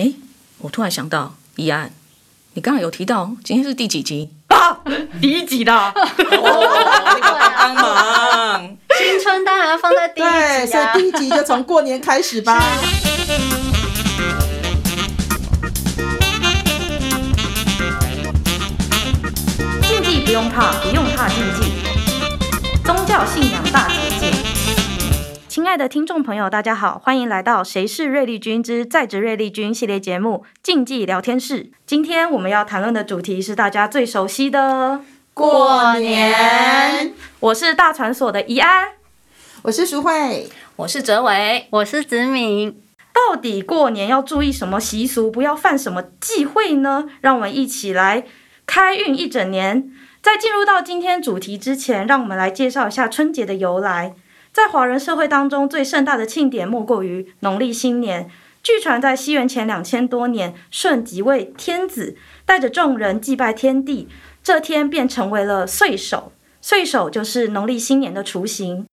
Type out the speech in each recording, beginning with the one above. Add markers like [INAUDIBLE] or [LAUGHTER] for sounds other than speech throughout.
哎，我突然想到，宜安，你刚刚有提到今天是第几集啊？第一集的，哦，你帮忙。[LAUGHS] 新春当然要放在第一集啊，对，所以第一集就从过年开始吧。禁忌不用怕，不用怕禁忌。宗教信仰大解禁。亲爱的听众朋友，大家好，欢迎来到《谁是瑞丽君之在职瑞丽君》系列节目《竞技聊天室》。今天我们要谈论的主题是大家最熟悉的过年。我是大传所的怡安，我是淑慧，我是哲伟，我是子敏。到底过年要注意什么习俗，不要犯什么忌讳呢？让我们一起来开运一整年。在进入到今天主题之前，让我们来介绍一下春节的由来。在华人社会当中，最盛大的庆典莫过于农历新年。据传在西元前两千多年，舜即位天子，带着众人祭拜天地，这天便成为了岁首。岁首就是农历新年的雏形。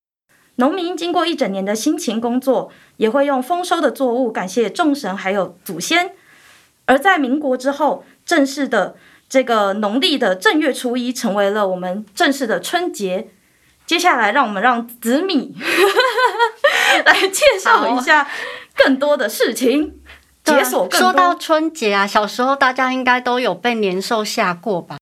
农民经过一整年的辛勤工作，也会用丰收的作物感谢众神还有祖先。而在民国之后，正式的。这个农历的正月初一成为了我们正式的春节。接下来，让我们让紫米 [LAUGHS] 来介绍一下更多的事情，解锁更多。说到春节啊，小时候大家应该都有被年兽吓过吧？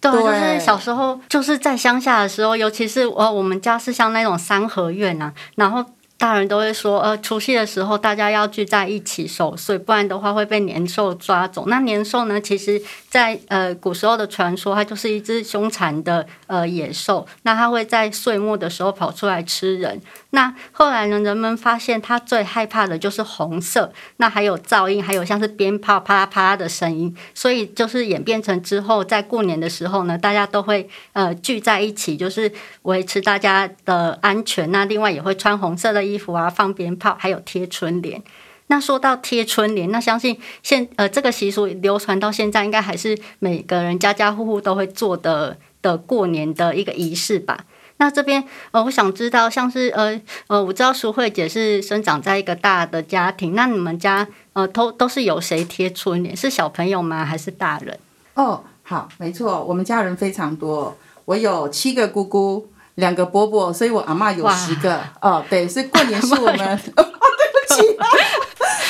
对，就是小时候就是在乡下的时候，尤其是呃，我们家是像那种三合院啊，然后。大人都会说，呃，除夕的时候大家要聚在一起守岁，不然的话会被年兽抓走。那年兽呢，其实在呃古时候的传说，它就是一只凶残的呃野兽，那它会在岁末的时候跑出来吃人。那后来呢，人们发现它最害怕的就是红色，那还有噪音，还有像是鞭炮啪啦啪啦的声音，所以就是演变成之后在过年的时候呢，大家都会呃聚在一起，就是维持大家的安全。那另外也会穿红色的衣衣服啊，放鞭炮，还有贴春联。那说到贴春联，那相信现呃这个习俗流传到现在，应该还是每个人家家户户都会做的的过年的一个仪式吧。那这边呃，我想知道，像是呃呃，我知道淑慧姐是生长在一个大的家庭，那你们家呃都都是有谁贴春联？是小朋友吗？还是大人？哦，好，没错，我们家人非常多，我有七个姑姑，两个伯伯，所以我阿嬷有十个。哦，对，所以过年是我们 [LAUGHS] 哦，对不起，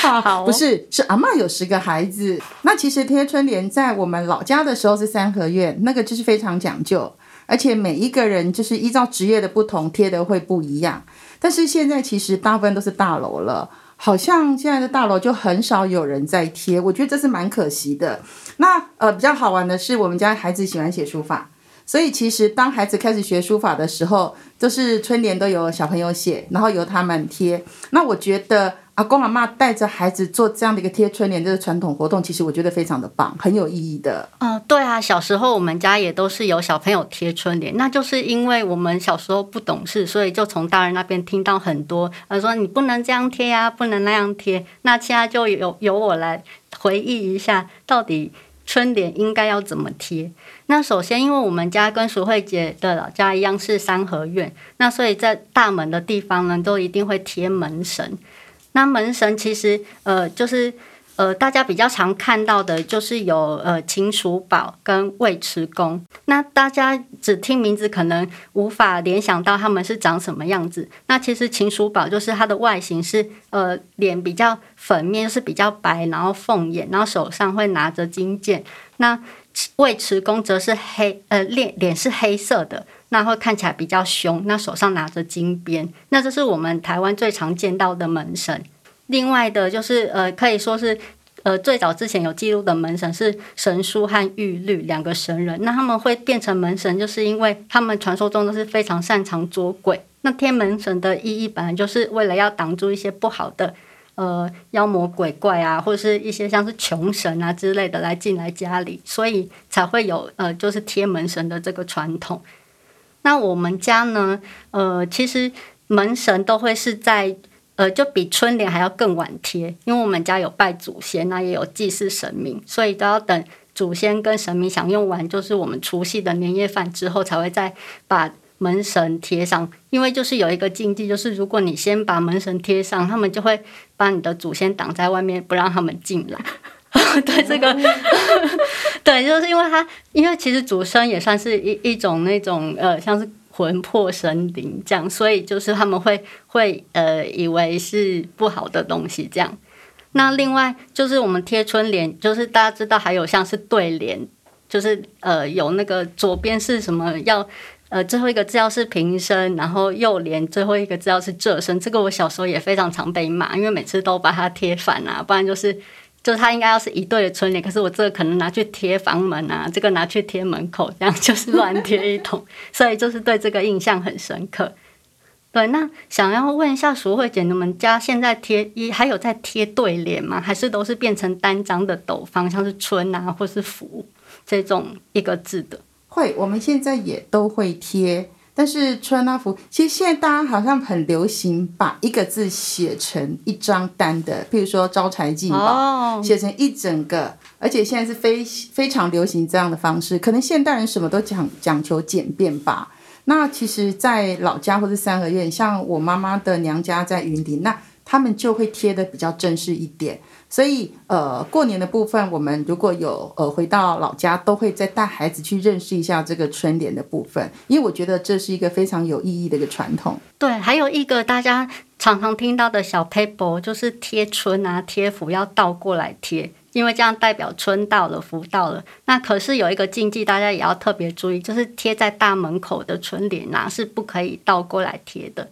[LAUGHS] 不是，是阿嬷有十个孩子。那其实贴春联在我们老家的时候是三合院，那个就是非常讲究。而且每一个人就是依照职业的不同贴的会不一样，但是现在其实大部分都是大楼了，好像现在的大楼就很少有人在贴，我觉得这是蛮可惜的。那呃比较好玩的是，我们家孩子喜欢写书法，所以其实当孩子开始学书法的时候，都是春联都由小朋友写，然后由他们贴。那我觉得。阿公阿妈带着孩子做这样的一个贴春联这个传统活动，其实我觉得非常的棒，很有意义的。嗯，对啊，小时候我们家也都是有小朋友贴春联，那就是因为我们小时候不懂事，所以就从大人那边听到很多，呃，说你不能这样贴啊，不能那样贴。那现在就由由我来回忆一下，到底春联应该要怎么贴。那首先，因为我们家跟淑慧姐的老家一样是三合院，那所以在大门的地方呢，都一定会贴门神。那门神其实，呃，就是，呃，大家比较常看到的，就是有呃秦叔宝跟尉迟恭。那大家只听名字，可能无法联想到他们是长什么样子。那其实秦叔宝就是他的外形是，呃，脸比较粉面，是比较白，然后凤眼，然后手上会拿着金剑。那尉迟恭则是黑，呃，脸脸是黑色的。那会看起来比较凶，那手上拿着金鞭，那这是我们台湾最常见到的门神。另外的，就是呃，可以说是呃，最早之前有记录的门神是神荼和玉律两个神人。那他们会变成门神，就是因为他们传说中都是非常擅长捉鬼。那贴门神的意义本来就是为了要挡住一些不好的呃妖魔鬼怪啊，或者是一些像是穷神啊之类的来进来家里，所以才会有呃，就是贴门神的这个传统。那我们家呢？呃，其实门神都会是在呃，就比春联还要更晚贴，因为我们家有拜祖先，那也有祭祀神明，所以都要等祖先跟神明享用完，就是我们除夕的年夜饭之后，才会再把门神贴上，因为就是有一个禁忌，就是如果你先把门神贴上，他们就会把你的祖先挡在外面，不让他们进来。[LAUGHS] 对这个，[LAUGHS] 对，就是因为他，因为其实祖先也算是一一种那种呃，像是魂魄神灵这样，所以就是他们会会呃以为是不好的东西这样。那另外就是我们贴春联，就是大家知道还有像是对联，就是呃有那个左边是什么要呃最后一个字要是平声，然后右联最后一个字要是仄声。这个我小时候也非常常被骂，因为每次都把它贴反啊，不然就是。就是它应该要是一对的春联，可是我这个可能拿去贴房门啊，这个拿去贴门口，这样就是乱贴一通，[LAUGHS] 所以就是对这个印象很深刻。对，那想要问一下淑慧姐，你们家现在贴一还有在贴对联吗？还是都是变成单张的斗方，像是春啊或是福这种一个字的？会，我们现在也都会贴。但是穿那幅，其实现在大家好像很流行把一个字写成一张单的，譬如说招财进宝，写成一整个，而且现在是非非常流行这样的方式。可能现代人什么都讲讲求简便吧。那其实，在老家或者三合院，像我妈妈的娘家在云林，那他们就会贴得比较正式一点。所以，呃，过年的部分，我们如果有呃回到老家，都会再带孩子去认识一下这个春联的部分，因为我觉得这是一个非常有意义的一个传统。对，还有一个大家常常听到的小 paper，就是贴春啊、贴福要倒过来贴，因为这样代表春到了，福到了。那可是有一个禁忌，大家也要特别注意，就是贴在大门口的春联啊，是不可以倒过来贴的。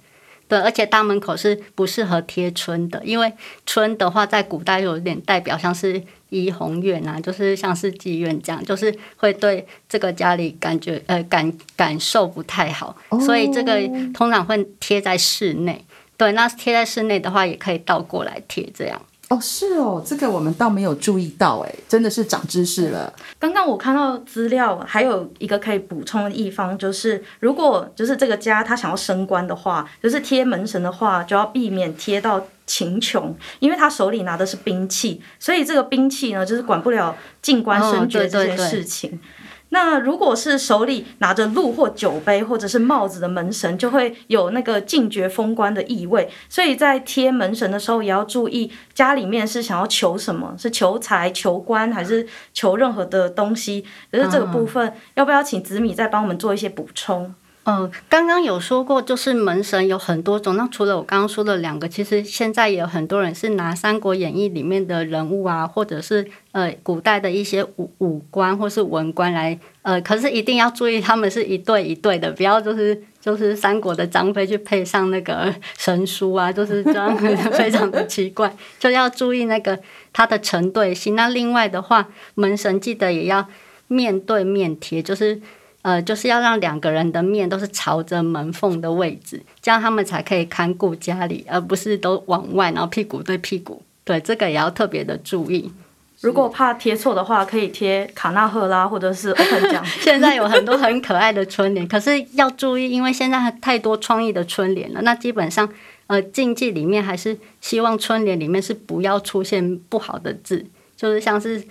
对，而且大门口是不适合贴春的，因为春的话在古代有点代表像是怡红院啊，就是像是妓院这样，就是会对这个家里感觉呃感感受不太好，所以这个通常会贴在室内。对，那贴在室内的话，也可以倒过来贴这样。哦，是哦，这个我们倒没有注意到，哎，真的是长知识了。刚刚我看到资料，还有一个可以补充的一方，就是如果就是这个家他想要升官的话，就是贴门神的话，就要避免贴到秦琼，因为他手里拿的是兵器，所以这个兵器呢，就是管不了进官升爵这件事情。哦，对对对。那如果是手里拿着鹿或酒杯或者是帽子的门神，就会有那个禁绝封官的意味。所以在贴门神的时候，也要注意家里面是想要求什么，是求财、求官，还是求任何的东西。可是这个部分，要不要请紫米再帮我们做一些补充？嗯，刚刚有说过，就是门神有很多种。那除了我刚刚说的两个，其实现在也有很多人是拿《三国演义》里面的人物啊，或者是呃古代的一些武武官或是文官来呃，可是一定要注意，他们是一对一对的，不要就是 [LAUGHS] 就是三国的张飞去配上那个神书啊，就是这样非常的奇怪，就要注意那个他的成对性。那另外的话，门神记得也要面对面贴，就是。呃，就是要让两个人的面都是朝着门缝的位置，这样他们才可以看顾家里，而不是都往外，然后屁股对屁股。对，这个也要特别的注意。如果怕贴错的话，可以贴卡纳赫拉或者是 open 奖。[LAUGHS] 现在有很多很可爱的春联，可是要注意，因为现在太多创意的春联了。那基本上，呃，禁忌里面还是希望春联里面是不要出现不好的字，就是像是。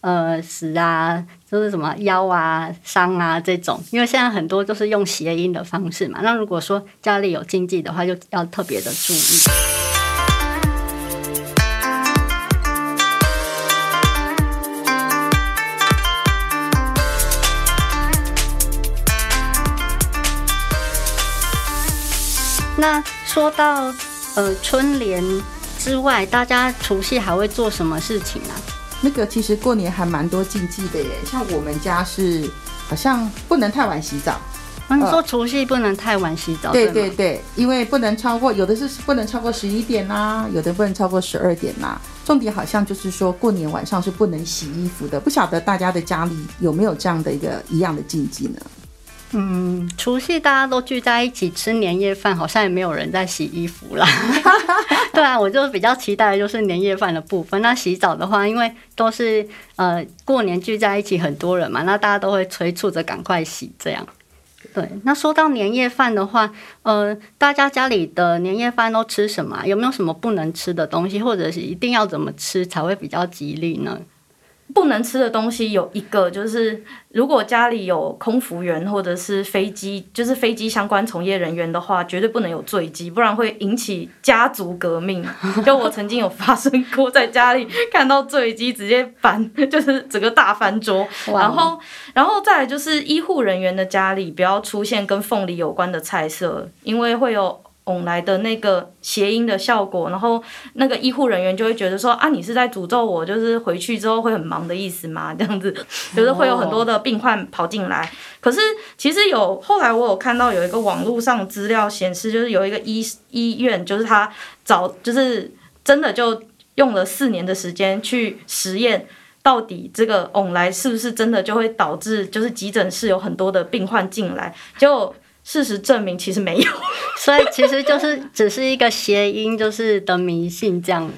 呃，死啊，就是什么腰啊、伤啊这种，因为现在很多都是用谐音的方式嘛。那如果说家里有禁忌的话，就要特别的注意。那说到呃春联之外，大家除夕还会做什么事情呢？那个其实过年还蛮多禁忌的耶，像我们家是好像不能太晚洗澡。你说除夕不能太晚洗澡？对对对，因为不能超过，有的是不能超过十一点啦，有的不能超过十二点啦。重点好像就是说过年晚上是不能洗衣服的，不晓得大家的家里有没有这样的一个一样的禁忌呢？嗯，除夕大家都聚在一起吃年夜饭，好像也没有人在洗衣服啦。[LAUGHS] 对啊，我就比较期待的就是年夜饭的部分。那洗澡的话，因为都是呃过年聚在一起很多人嘛，那大家都会催促着赶快洗这样。对，那说到年夜饭的话，呃，大家家里的年夜饭都吃什么？有没有什么不能吃的东西，或者是一定要怎么吃才会比较吉利呢？不能吃的东西有一个，就是如果家里有空服员或者是飞机，就是飞机相关从业人员的话，绝对不能有坠机，不然会引起家族革命。[LAUGHS] 就我曾经有发生过，在家里看到坠机，直接翻，就是整个大翻桌。然后，然后再来就是医护人员的家里不要出现跟凤梨有关的菜色，因为会有。拱来的那个谐音的效果，然后那个医护人员就会觉得说啊，你是在诅咒我，就是回去之后会很忙的意思吗？这样子，就是会有很多的病患跑进来。可是其实有后来我有看到有一个网络上资料显示，就是有一个医医院，就是他早就是真的就用了四年的时间去实验，到底这个拱来是不是真的就会导致就是急诊室有很多的病患进来就。事实证明，其实没有，所以其实就是只是一个谐音，就是的迷信这样。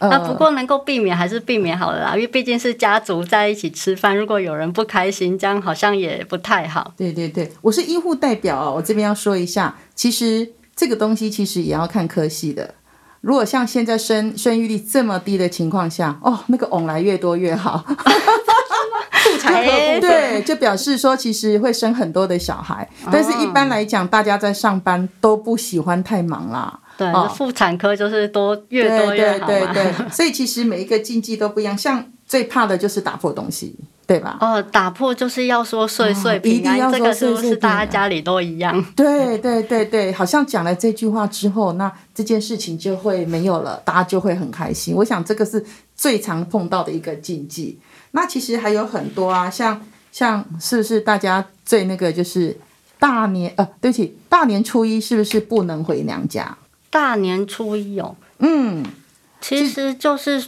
那不过能够避免还是避免好了啦，因为毕竟是家族在一起吃饭，如果有人不开心，这样好像也不太好。对对对，我是医护代表哦，我这边要说一下，其实这个东西其实也要看科系的。如果像现在生生育率这么低的情况下，哦，那个翁来越多越好。[LAUGHS] 对，就表示说其实会生很多的小孩，但是一般来讲，大家在上班都不喜欢太忙啦。对，妇产科就是多越多越好。对对对，[LAUGHS] 所以其实每一个禁忌都不一样，像最怕的就是打破东西，对吧？哦，打破就是要说岁岁平安，这个是不是大家家里都一样？[LAUGHS] 对对对对，好像讲了这句话之后，那这件事情就会没有了，大家就会很开心。我想这个是最常碰到的一个禁忌。那其实还有很多啊，像像是不是大家最那个就是大年呃，对不起，大年初一是不是不能回娘家？大年初一哦，嗯，其实就是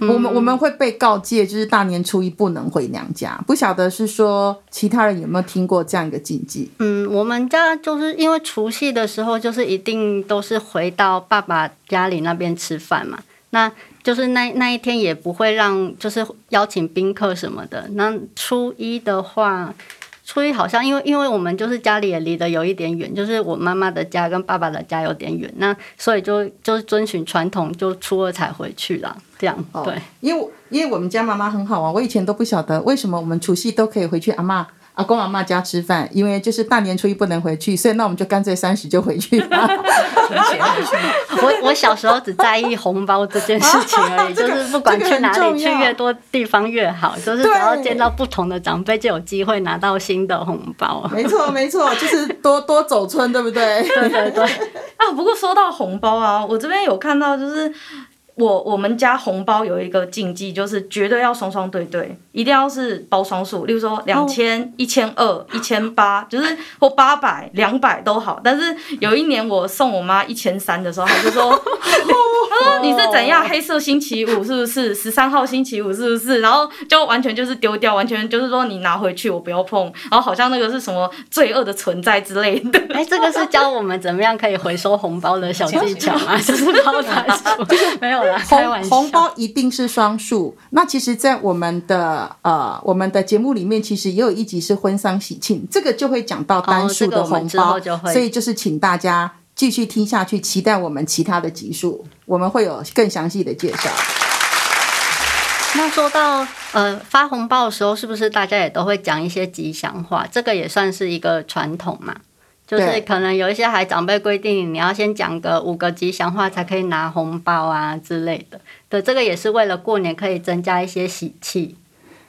我们、嗯、我们会被告诫，就是大年初一不能回娘家。不晓得是说其他人有没有听过这样一个禁忌？嗯，我们家就是因为除夕的时候，就是一定都是回到爸爸家里那边吃饭嘛。那就是那那一天也不会让，就是邀请宾客什么的。那初一的话，初一好像因为因为我们就是家里也离得有一点远，就是我妈妈的家跟爸爸的家有点远，那所以就就是遵循传统，就初二才回去啦。这样对，因为因为我们家妈妈很好啊，我以前都不晓得为什么我们除夕都可以回去阿嬷。阿公阿妈家吃饭，因为就是大年初一不能回去，所以那我们就干脆三十就回去吧。[LAUGHS] 我 [LAUGHS] 我小时候只在意红包这件事情而已，就是不管去哪里，去越多地方越好，就是只要见到不同的长辈，就有机会拿到新的红包。没错没错，就是多 [LAUGHS] 多走村，对不对？对对对。啊，不过说到红包啊，我这边有看到就是。我我们家红包有一个禁忌，就是绝对要双双对对，一定要是包双数，例如说两千、一千二、一千八，就是或八百、两百都好。但是有一年我送我妈一千三的时候，她就说。[LAUGHS] 他说：“你是怎样？黑色星期五是不是？十三号星期五是不是？然后就完全就是丢掉，完全就是说你拿回去，我不要碰。然后好像那个是什么罪恶的存在之类的。哎，这个是教我们怎么样可以回收红包的小技巧吗？[LAUGHS] 就是包才数，就 [LAUGHS] 是没有啦，开玩笑。红包一定是双数。那其实，在我们的呃我们的节目里面，其实也有一集是婚丧喜庆，这个就会讲到单数的红包，所以就是请大家。”继续听下去，期待我们其他的集数，我们会有更详细的介绍。那说到呃发红包的时候，是不是大家也都会讲一些吉祥话？这个也算是一个传统嘛，就是可能有一些还长辈规定，你要先讲个五个吉祥话才可以拿红包啊之类的。对，这个也是为了过年可以增加一些喜气。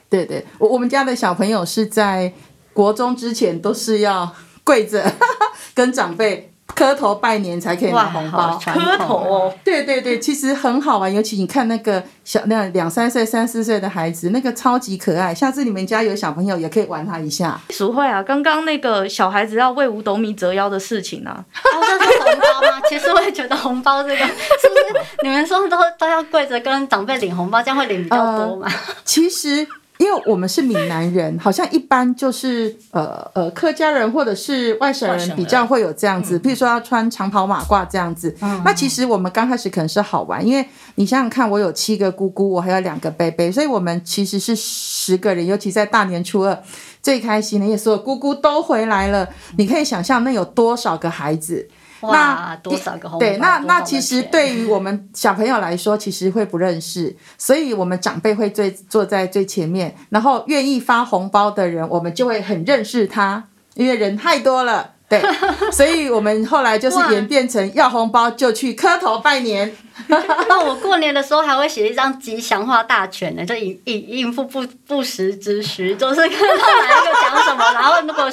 对对，我我们家的小朋友是在国中之前都是要跪着 [LAUGHS] 跟长辈。磕头拜年才可以拿红包，磕头哦，对对对，其实很好玩。尤其你看那个小那两三岁、三四岁的孩子，那个超级可爱。下次你们家有小朋友，也可以玩他一下。淑慧啊，刚刚那个小孩子要为五斗米折腰的事情呢、啊？哦，这是红包吗？其实我也觉得红包这个是不是你们说都都要跪着跟长辈领红包，这样会领比较多吗？呃、其实。因为我们是闽南人，好像一般就是呃呃客家人或者是外省人比较会有这样子，譬如说要穿长袍马褂这样子。那其实我们刚开始可能是好玩，因为你想想看，我有七个姑姑，我还有两个伯伯，所以我们其实是十个人，尤其在大年初二最开心的，因为所有姑姑都回来了，你可以想象那有多少个孩子。哇，多少个红包？对，那那其实对于我们小朋友来说，其实会不认识，所以我们长辈会最坐在最前面，然后愿意发红包的人，我们就会很认识他，因为人太多了。对，[LAUGHS] 所以我们后来就是演变成要红包就去磕头拜年。[LAUGHS] 那我过年的时候还会写一张吉祥话大全呢，就应应应付不不时之需，就是看到哪一个讲什么，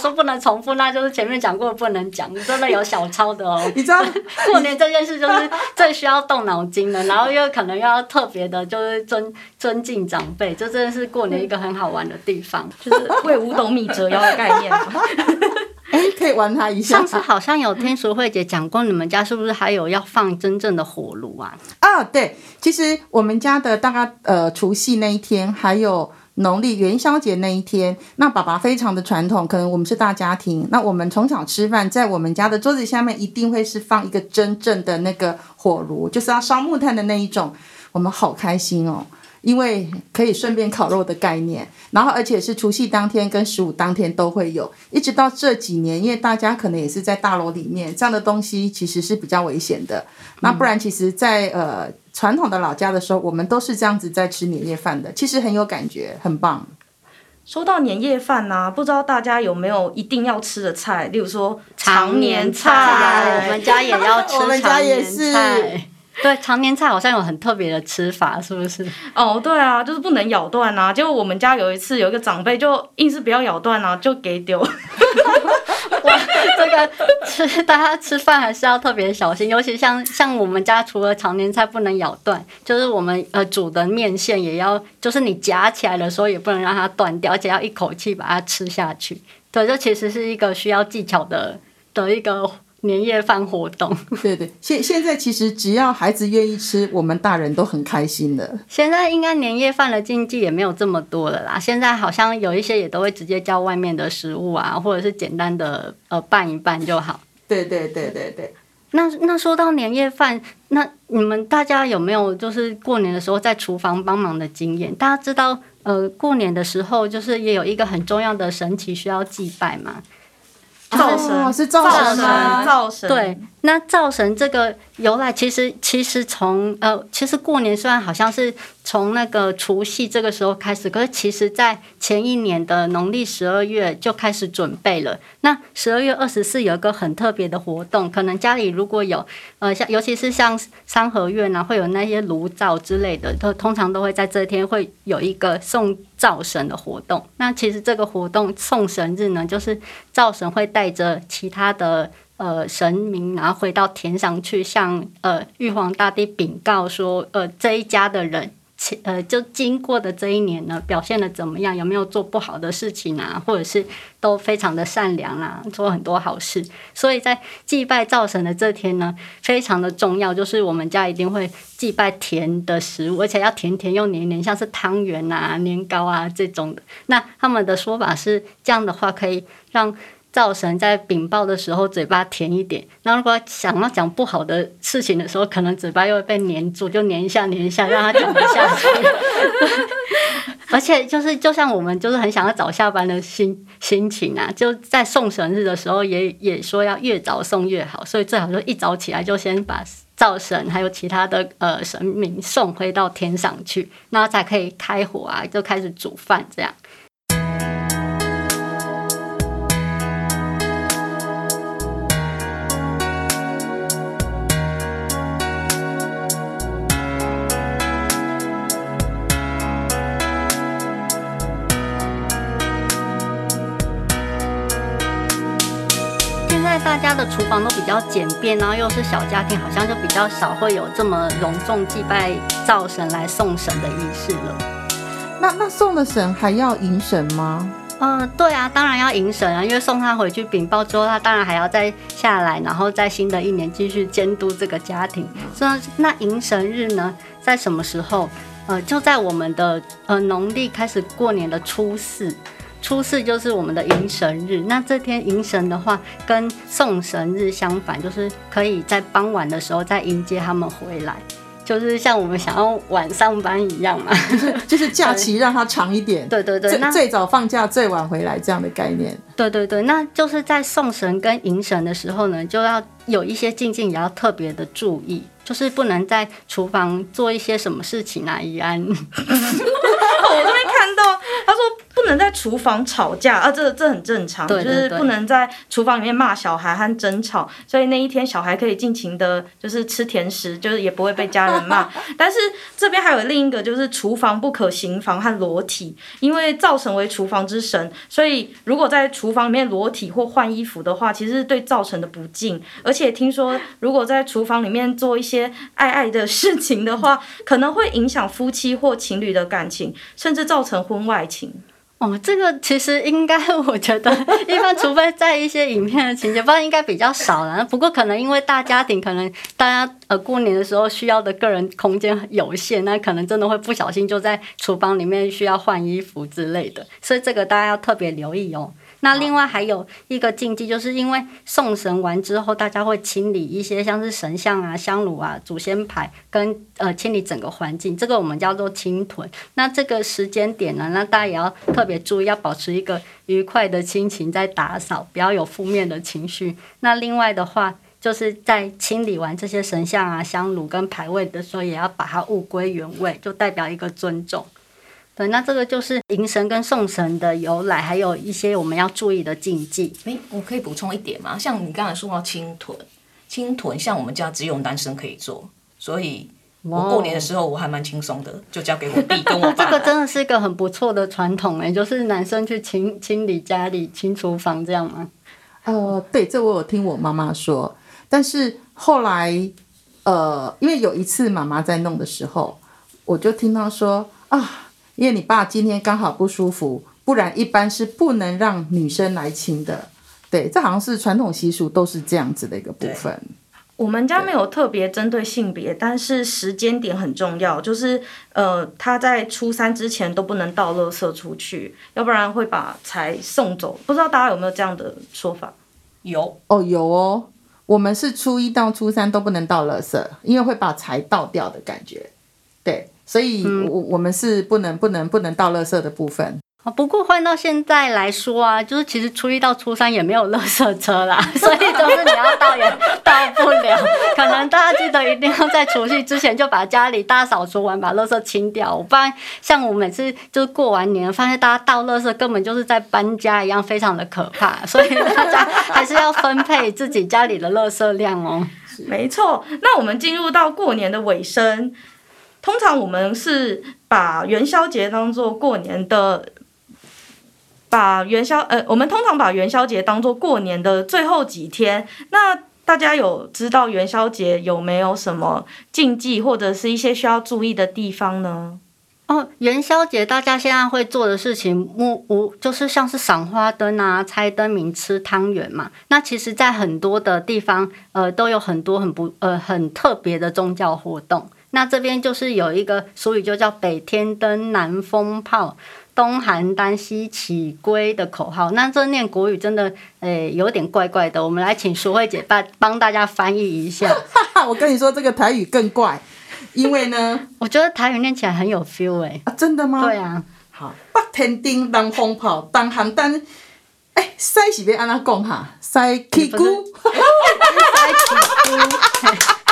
说不能重复，那就是前面讲过不能讲，真的有小抄的哦。[LAUGHS] 你知道 [LAUGHS] 过年这件事就是最需要动脑筋的，然后又可能要特别的，就是尊尊敬长辈，这真的是过年一个很好玩的地方，[LAUGHS] 就是为五斗米折腰的概念。哎，可以玩它一下。上次好像有听淑慧姐讲过，你们家是不是还有要放真正的火炉啊？啊，对，其实我们家的大概呃除夕那一天，还有农历元宵节那一天，那爸爸非常的传统，可能我们是大家庭，那我们从小吃饭，在我们家的桌子下面一定会是放一个真正的那个火炉，就是要烧木炭的那一种，我们好开心哦。因为可以顺便烤肉的概念，然后而且是除夕当天跟十五当天都会有，一直到这几年，因为大家可能也是在大楼里面，这样的东西其实是比较危险的。那不然，其实在，呃传统的老家的时候，我们都是这样子在吃年夜饭的，其实很有感觉，很棒。说到年夜饭呢、啊，不知道大家有没有一定要吃的菜，例如说常年菜，年菜，我们家也要吃长年菜。我们家也是。对，常年菜好像有很特别的吃法，是不是？哦，对啊，就是不能咬断啊。结果我们家有一次有一个长辈就硬是不要咬断啊，就给丢。[LAUGHS] [LAUGHS] 这个吃大家吃饭还是要特别小心，尤其像像我们家除了常年菜不能咬断，就是我们呃煮的面线也要，就是你夹起来的时候也不能让它断掉，而且要一口气把它吃下去。对，这其实是一个需要技巧的的一个。年夜饭活动，对对，现现在其实只要孩子愿意吃，我们大人都很开心的。现在应该年夜饭的禁忌也没有这么多了啦。现在好像有一些也都会直接叫外面的食物啊，或者是简单的呃拌一拌就好。对对对对对。那那说到年夜饭，那你们大家有没有就是过年的时候在厨房帮忙的经验？大家知道呃过年的时候就是也有一个很重要的神奇需要祭拜嘛。灶神、哦、是灶神吗？灶神对。那灶神这个由来，其实其实从呃，其实过年虽然好像是从那个除夕这个时候开始，可是其实在前一年的农历十二月就开始准备了。那十二月二十四有一个很特别的活动，可能家里如果有呃像尤其是像三合院啊，会有那些炉灶之类的，都通常都会在这天会有一个送灶神的活动。那其实这个活动送神日呢，就是灶神会带着其他的。呃，神明然后回到天上去，向呃玉皇大帝禀告说，呃这一家的人，呃就经过的这一年呢，表现得怎么样？有没有做不好的事情啊？或者是都非常的善良啊，做很多好事。所以在祭拜灶神的这天呢，非常的重要，就是我们家一定会祭拜甜的食物，而且要甜甜又黏黏，像是汤圆啊、年糕啊这种的。那他们的说法是，这样的话可以让。灶神在禀报的时候嘴巴甜一点，那如果想要讲不好的事情的时候，可能嘴巴又会被黏住，就黏一下黏一下，让他讲不下去。[LAUGHS] 而且就是就像我们就是很想要早下班的心心情啊，就在送神日的时候也也说要越早送越好，所以最好就一早起来就先把灶神还有其他的呃神明送回到天上去，那才可以开火啊，就开始煮饭这样。的厨房都比较简便，然后又是小家庭，好像就比较少会有这么隆重祭拜灶神来送神的仪式了。那那送的神还要迎神吗？嗯、呃，对啊，当然要迎神啊，因为送他回去禀报之后，他当然还要再下来，然后在新的一年继续监督这个家庭。所以那迎神日呢，在什么时候？呃，就在我们的呃农历开始过年的初四。初四就是我们的迎神日，那这天迎神的话，跟送神日相反，就是可以在傍晚的时候再迎接他们回来。就是像我们想要晚上班一样嘛，就 [LAUGHS] 是就是假期让它长一点。[LAUGHS] 对对对，最最早放假，最晚回来这样的概念。对对对，那就是在送神跟迎神的时候呢，就要有一些禁忌，也要特别的注意，就是不能在厨房做一些什么事情啊，怡安。[LAUGHS] 我这边看到他说。不能在厨房吵架啊，这这很正常，就是不能在厨房里面骂小孩和争吵，所以那一天小孩可以尽情的，就是吃甜食，就是也不会被家人骂。[LAUGHS] 但是这边还有另一个，就是厨房不可行房和裸体，因为灶神为厨房之神，所以如果在厨房里面裸体或换衣服的话，其实是对灶神的不敬。而且听说，如果在厨房里面做一些爱爱的事情的话，可能会影响夫妻或情侣的感情，甚至造成婚外情。哦，这个其实应该，[LAUGHS] 我觉得一般，除非在一些影片的情节，不然应该比较少了。不过可能因为大家庭，可能大家呃过年的时候需要的个人空间有限，那可能真的会不小心就在厨房里面需要换衣服之类的，所以这个大家要特别留意哦。那另外还有一个禁忌，就是因为送神完之后，大家会清理一些像是神像啊、香炉啊、祖先牌，跟呃清理整个环境，这个我们叫做清屯。那这个时间点呢，那大家也要特别注意，要保持一个愉快的心情在打扫，不要有负面的情绪。那另外的话，就是在清理完这些神像啊、香炉跟牌位的时候，也要把它物归原位，就代表一个尊重。对，那这个就是迎神跟送神的由来，还有一些我们要注意的禁忌。诶，我可以补充一点吗？像你刚才说到清屯，清屯像我们家只有男生可以做，所以我过年的时候我还蛮轻松的，就交给我弟跟我爸。这个真的是一个很不错的传统诶，就是男生去清清理家里、清厨房这样吗？呃，对，这我有听我妈妈说，但是后来呃，因为有一次妈妈在弄的时候，我就听到说啊。因为你爸今天刚好不舒服，不然一般是不能让女生来亲的。对，这好像是传统习俗，都是这样子的一个部分。我们家没有特别针对性别，但是时间点很重要，就是呃，他在初三之前都不能倒垃圾出去，要不然会把财送走。不知道大家有没有这样的说法？有哦，有哦。我们是初一到初三都不能倒垃圾，因为会把财倒掉的感觉。对。所以，我我们是不能不能不能倒垃圾的部分。啊不过换到现在来说啊，就是其实初一到初三也没有垃圾车啦，[LAUGHS] 所以就是你要倒也倒不了。可能大家记得一定要在除夕之前就把家里大扫除完，把垃圾清掉。不然像我每次就是过完年，发现大家倒垃圾根本就是在搬家一样，非常的可怕。[LAUGHS] 所以大家还是要分配自己家里的垃圾量哦。没错，那我们进入到过年的尾声。通常我们是把元宵节当做过年的，把元宵呃，我们通常把元宵节当做过年的最后几天。那大家有知道元宵节有没有什么禁忌或者是一些需要注意的地方呢？哦，元宵节大家现在会做的事情，无无就是像是赏花灯啊、猜灯谜、吃汤圆嘛。那其实，在很多的地方，呃，都有很多很不呃很特别的宗教活动。那这边就是有一个俗语，就叫“北天灯，南风炮，东邯郸，西起龟”的口号。那这念国语真的诶、欸、有点怪怪的，我们来请淑慧姐帮帮大家翻译一下。[LAUGHS] 我跟你说，这个台语更怪，因为呢，[LAUGHS] 我觉得台语念起来很有 feel 哎、欸啊。真的吗？对啊。好，北天灯，南风炮，东邯郸。哎，西是要安怎讲哈？西起龟。[LAUGHS] 西起龟。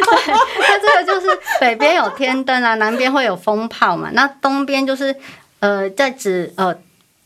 对，那这个就是北边有天灯啊，南边会有风炮嘛。那东边就是呃，在指呃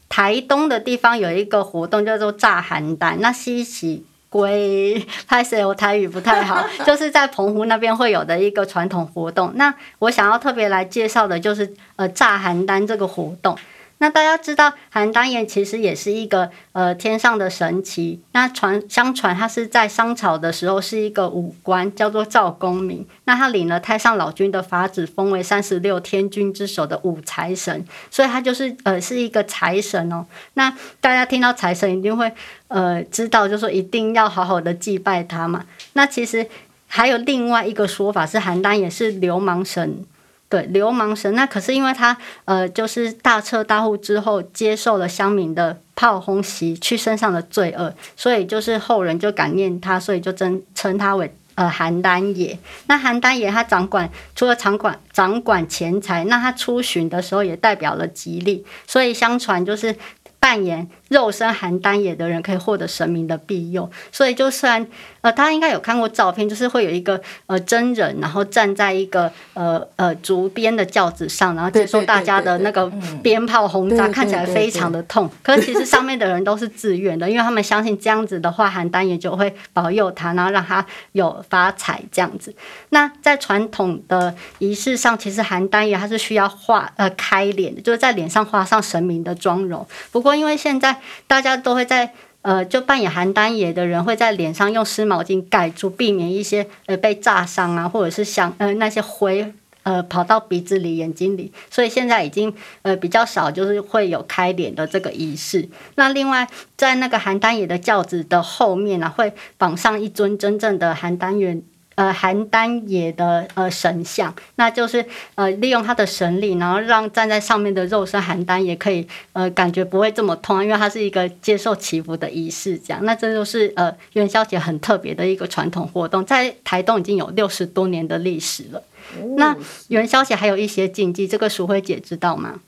台东的地方有一个活动叫做炸寒单。那西起龟，拍谢我台语不太好，就是在澎湖那边会有的一个传统活动。那我想要特别来介绍的就是呃炸寒单这个活动。那大家知道，邯郸爷其实也是一个呃天上的神祇。那传相传他是在商朝的时候是一个武官，叫做赵公明。那他领了太上老君的法旨，封为三十六天君之首的武财神，所以他就是呃是一个财神哦。那大家听到财神一定会呃知道，就说一定要好好的祭拜他嘛。那其实还有另外一个说法是，邯郸爷是流氓神。对，流氓神，那可是因为他呃，就是大彻大悟之后，接受了乡民的炮轰，袭去身上的罪恶，所以就是后人就感念他，所以就称称他为呃邯郸爷。那邯郸爷他掌管除了掌管掌管钱财，那他出巡的时候也代表了吉利，所以相传就是扮演肉身寒单爷的人可以获得神明的庇佑。所以就算呃，大家应该有看过照片，就是会有一个呃真人，然后站在一个呃呃竹编的轿子上，然后接受大家的那个鞭炮轰炸，看起来非常的痛。可是其实上面的人都是自愿的，因为他们相信这样子的话，邯郸野就会保佑他，然后让他有发财这样子。那在传统的仪式上，其实邯郸爷他是需要画呃开脸的，就是在脸上画上神明的妆容。不过因为现在大家都会在。呃，就扮演邯郸爷的人会在脸上用湿毛巾盖住，避免一些呃被炸伤啊，或者是像呃那些灰呃跑到鼻子里、眼睛里，所以现在已经呃比较少，就是会有开脸的这个仪式。那另外，在那个邯郸爷的轿子的后面呢、会绑上一尊真正的邯郸爷。呃，邯郸野的呃神像，那就是呃利用他的神力，然后让站在上面的肉身邯郸也可以呃感觉不会这么痛，因为它是一个接受祈福的仪式，这样。那这就是呃元宵节很特别的一个传统活动，在台东已经有六十多年的历史了。哦、那元宵节还有一些禁忌，这个淑慧姐知道吗？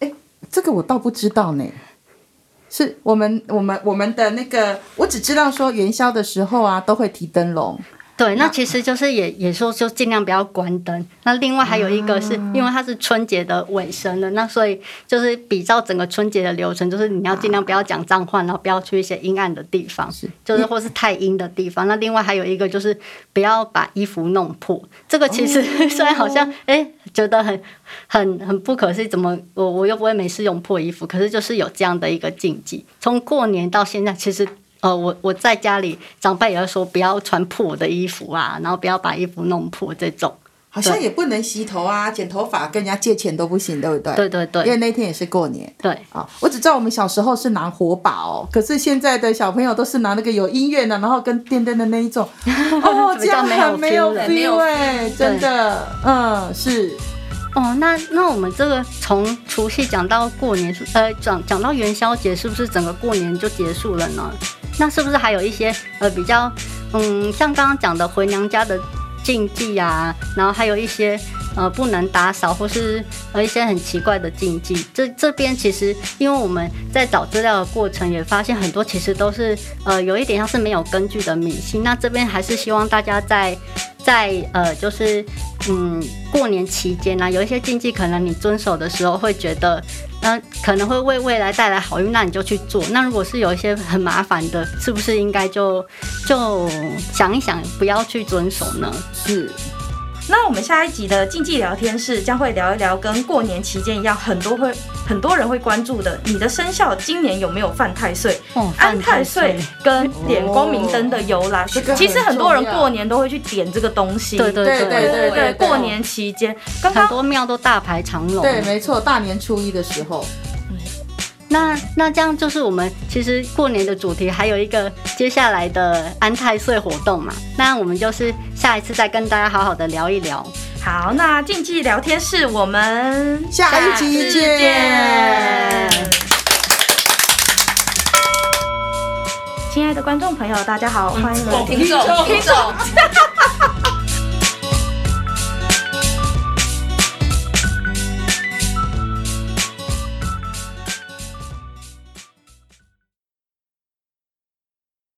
哎，这个我倒不知道呢。是我们我们我们的那个，我只知道说元宵的时候啊，都会提灯笼。对，那其实就是也也说就尽量不要关灯。那另外还有一个是因为它是春节的尾声了，那所以就是比较整个春节的流程，就是你要尽量不要讲脏话，然后不要去一些阴暗的地方，就是或是太阴的地方。那另外还有一个就是不要把衣服弄破。这个其实 [LAUGHS] 虽然好像哎觉得很很很不可思议，怎么我我又不会没事用破衣服，可是就是有这样的一个禁忌。从过年到现在，其实。呃，我我在家里，长辈也会说不要穿破的衣服啊，然后不要把衣服弄破这种。好像也不能洗头啊，剪头发，跟人家借钱都不行，对不对？对对对。因为那天也是过年。对。啊，我只知道我们小时候是拿火把哦，可是现在的小朋友都是拿那个有音乐的，然后跟电灯的那一种。[LAUGHS] 哦，[LAUGHS] 这样很没有 feel 哎，真的，嗯，是。哦，那那我们这个从除夕讲到过年，呃，讲讲到元宵节，是不是整个过年就结束了呢？那是不是还有一些呃比较嗯，像刚刚讲的回娘家的禁忌啊，然后还有一些呃不能打扫或是呃一些很奇怪的禁忌。这这边其实因为我们在找资料的过程也发现很多其实都是呃有一点像是没有根据的迷信。那这边还是希望大家在在呃就是嗯过年期间呢，有一些禁忌可能你遵守的时候会觉得。那可能会为未来带来好运，那你就去做。那如果是有一些很麻烦的，是不是应该就就想一想，不要去遵守呢？是。那我们下一集的竞技聊天室将会聊一聊跟过年期间一样，很多会很多人会关注的，你的生肖今年有没有犯太岁？哦，安太岁跟点光明灯的由来。其实很多人过年都会去点这个东西。对对对对对，对，对，过年期间，刚刚很多庙都大排长龙。对，没错，大年初一的时候。那那这样就是我们其实过年的主题还有一个接下来的安太岁活动嘛，那我们就是下一次再跟大家好好的聊一聊。好，那竞技聊天室我们下一集见。亲爱的观众朋友，大家好，欢迎听众听众。